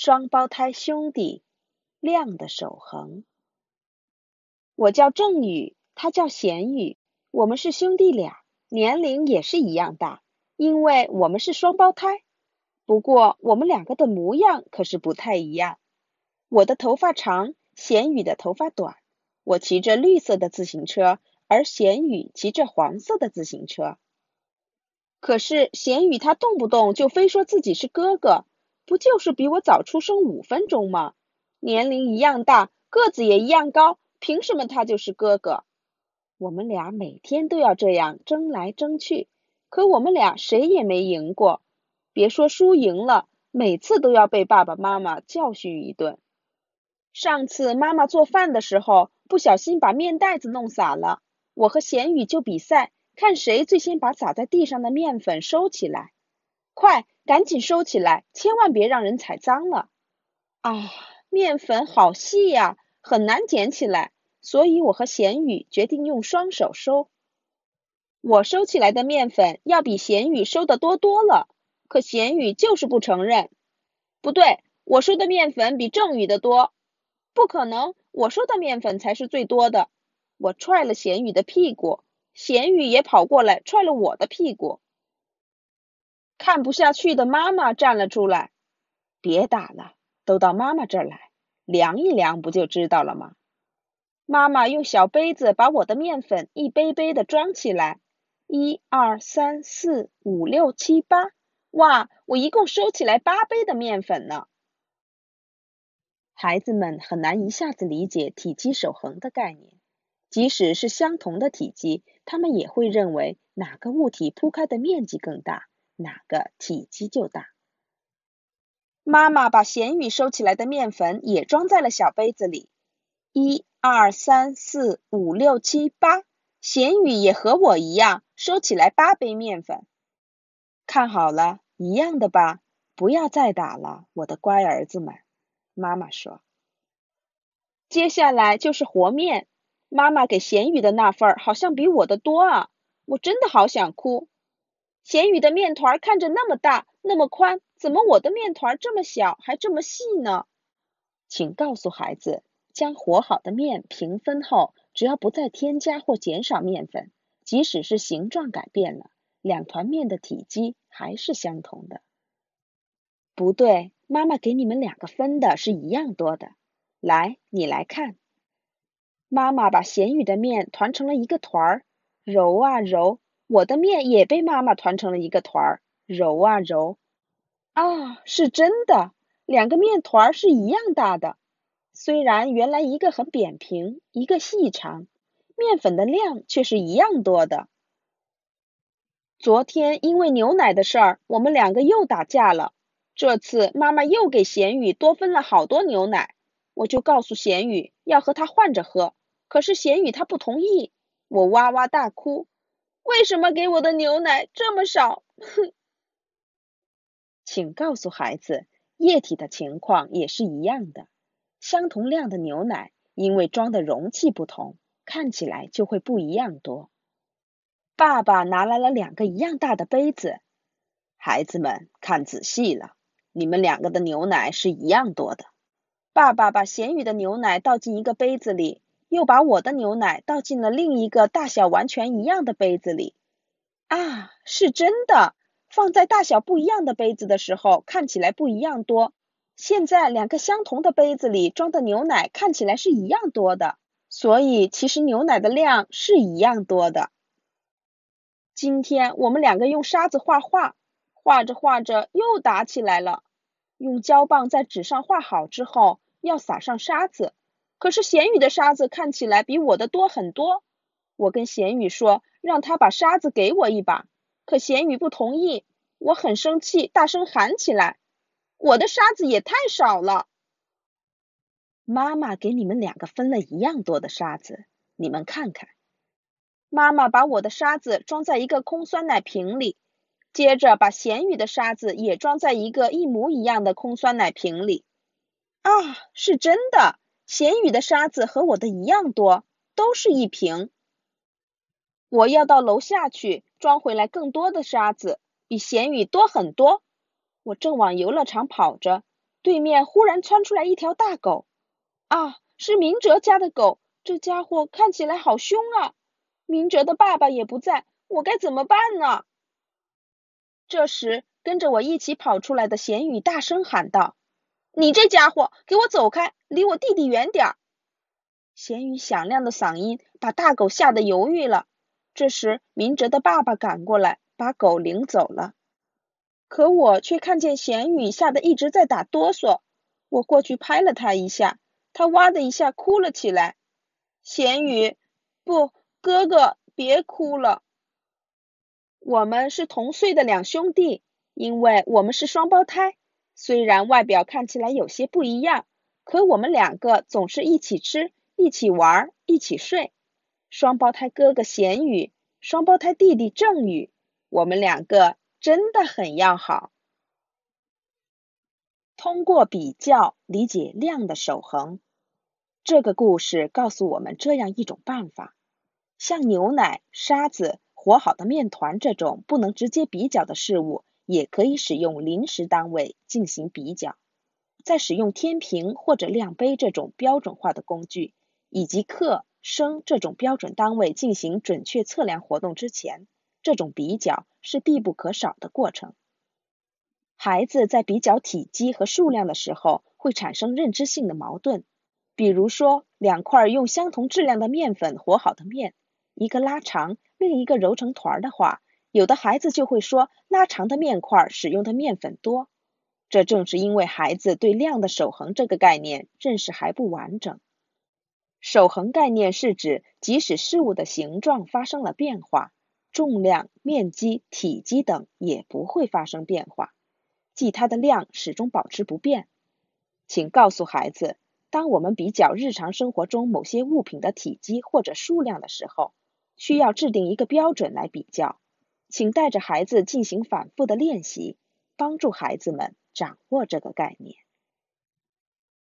双胞胎兄弟，亮的守恒。我叫郑宇，他叫贤宇，我们是兄弟俩，年龄也是一样大，因为我们是双胞胎。不过我们两个的模样可是不太一样。我的头发长，贤宇的头发短。我骑着绿色的自行车，而贤宇骑着黄色的自行车。可是贤宇他动不动就非说自己是哥哥。不就是比我早出生五分钟吗？年龄一样大，个子也一样高，凭什么他就是哥哥？我们俩每天都要这样争来争去，可我们俩谁也没赢过。别说输赢了，每次都要被爸爸妈妈教训一顿。上次妈妈做饭的时候，不小心把面袋子弄洒了，我和贤宇就比赛，看谁最先把洒在地上的面粉收起来。快！赶紧收起来，千万别让人踩脏了。啊，面粉好细呀，很难捡起来，所以我和贤宇决定用双手收。我收起来的面粉要比贤宇收的多多了，可贤宇就是不承认。不对，我收的面粉比郑宇的多。不可能，我收的面粉才是最多的。我踹了贤宇的屁股，贤宇也跑过来踹了我的屁股。看不下去的妈妈站了出来，别打了，都到妈妈这儿来量一量，不就知道了吗？妈妈用小杯子把我的面粉一杯杯的装起来，一二三四五六七八，哇，我一共收起来八杯的面粉呢。孩子们很难一下子理解体积守恒的概念，即使是相同的体积，他们也会认为哪个物体铺开的面积更大。哪个体积就大。妈妈把咸宇收起来的面粉也装在了小杯子里，一二三四五六七八，咸宇也和我一样收起来八杯面粉。看好了，一样的吧？不要再打了，我的乖儿子们。妈妈说。接下来就是和面，妈妈给咸宇的那份好像比我的多啊，我真的好想哭。咸宇的面团看着那么大，那么宽，怎么我的面团这么小，还这么细呢？请告诉孩子，将和好的面平分后，只要不再添加或减少面粉，即使是形状改变了，两团面的体积还是相同的。不对，妈妈给你们两个分的是一样多的。来，你来看，妈妈把咸宇的面团成了一个团儿，揉啊揉。我的面也被妈妈团成了一个团儿，揉啊揉，啊，是真的，两个面团儿是一样大的。虽然原来一个很扁平，一个细长，面粉的量却是一样多的。昨天因为牛奶的事儿，我们两个又打架了。这次妈妈又给咸宇多分了好多牛奶，我就告诉咸宇要和他换着喝，可是咸宇他不同意，我哇哇大哭。为什么给我的牛奶这么少？哼！请告诉孩子，液体的情况也是一样的。相同量的牛奶，因为装的容器不同，看起来就会不一样多。爸爸拿来了两个一样大的杯子，孩子们看仔细了，你们两个的牛奶是一样多的。爸爸把咸鱼的牛奶倒进一个杯子里。又把我的牛奶倒进了另一个大小完全一样的杯子里。啊，是真的！放在大小不一样的杯子的时候，看起来不一样多。现在两个相同的杯子里装的牛奶看起来是一样多的，所以其实牛奶的量是一样多的。今天我们两个用沙子画画，画着画着又打起来了。用胶棒在纸上画好之后，要撒上沙子。可是咸宇的沙子看起来比我的多很多，我跟咸宇说让他把沙子给我一把，可咸宇不同意，我很生气，大声喊起来：“我的沙子也太少了！”妈妈给你们两个分了一样多的沙子，你们看看。妈妈把我的沙子装在一个空酸奶瓶里，接着把咸宇的沙子也装在一个一模一样的空酸奶瓶里。啊，是真的！咸宇的沙子和我的一样多，都是一瓶。我要到楼下去装回来更多的沙子，比咸宇多很多。我正往游乐场跑着，对面忽然窜出来一条大狗。啊，是明哲家的狗，这家伙看起来好凶啊！明哲的爸爸也不在，我该怎么办呢？这时，跟着我一起跑出来的咸鱼大声喊道：“你这家伙，给我走开，离我弟弟远点儿！”咸鱼响亮的嗓音把大狗吓得犹豫了。这时，明哲的爸爸赶过来，把狗领走了。可我却看见咸鱼吓得一直在打哆嗦。我过去拍了他一下，他哇的一下哭了起来。咸鱼，不。哥哥，别哭了。我们是同岁的两兄弟，因为我们是双胞胎。虽然外表看起来有些不一样，可我们两个总是一起吃、一起玩、一起睡。双胞胎哥哥咸宇，双胞胎弟弟正宇，我们两个真的很要好。通过比较理解量的守恒，这个故事告诉我们这样一种办法。像牛奶、沙子、和好的面团这种不能直接比较的事物，也可以使用临时单位进行比较。在使用天平或者量杯这种标准化的工具，以及克、升这种标准单位进行准确测量活动之前，这种比较是必不可少的过程。孩子在比较体积和数量的时候，会产生认知性的矛盾。比如说，两块用相同质量的面粉和好的面。一个拉长，另一个揉成团的话，有的孩子就会说拉长的面块使用的面粉多。这正是因为孩子对量的守恒这个概念认识还不完整。守恒概念是指，即使事物的形状发生了变化，重量、面积、体积等也不会发生变化，即它的量始终保持不变。请告诉孩子，当我们比较日常生活中某些物品的体积或者数量的时候，需要制定一个标准来比较，请带着孩子进行反复的练习，帮助孩子们掌握这个概念。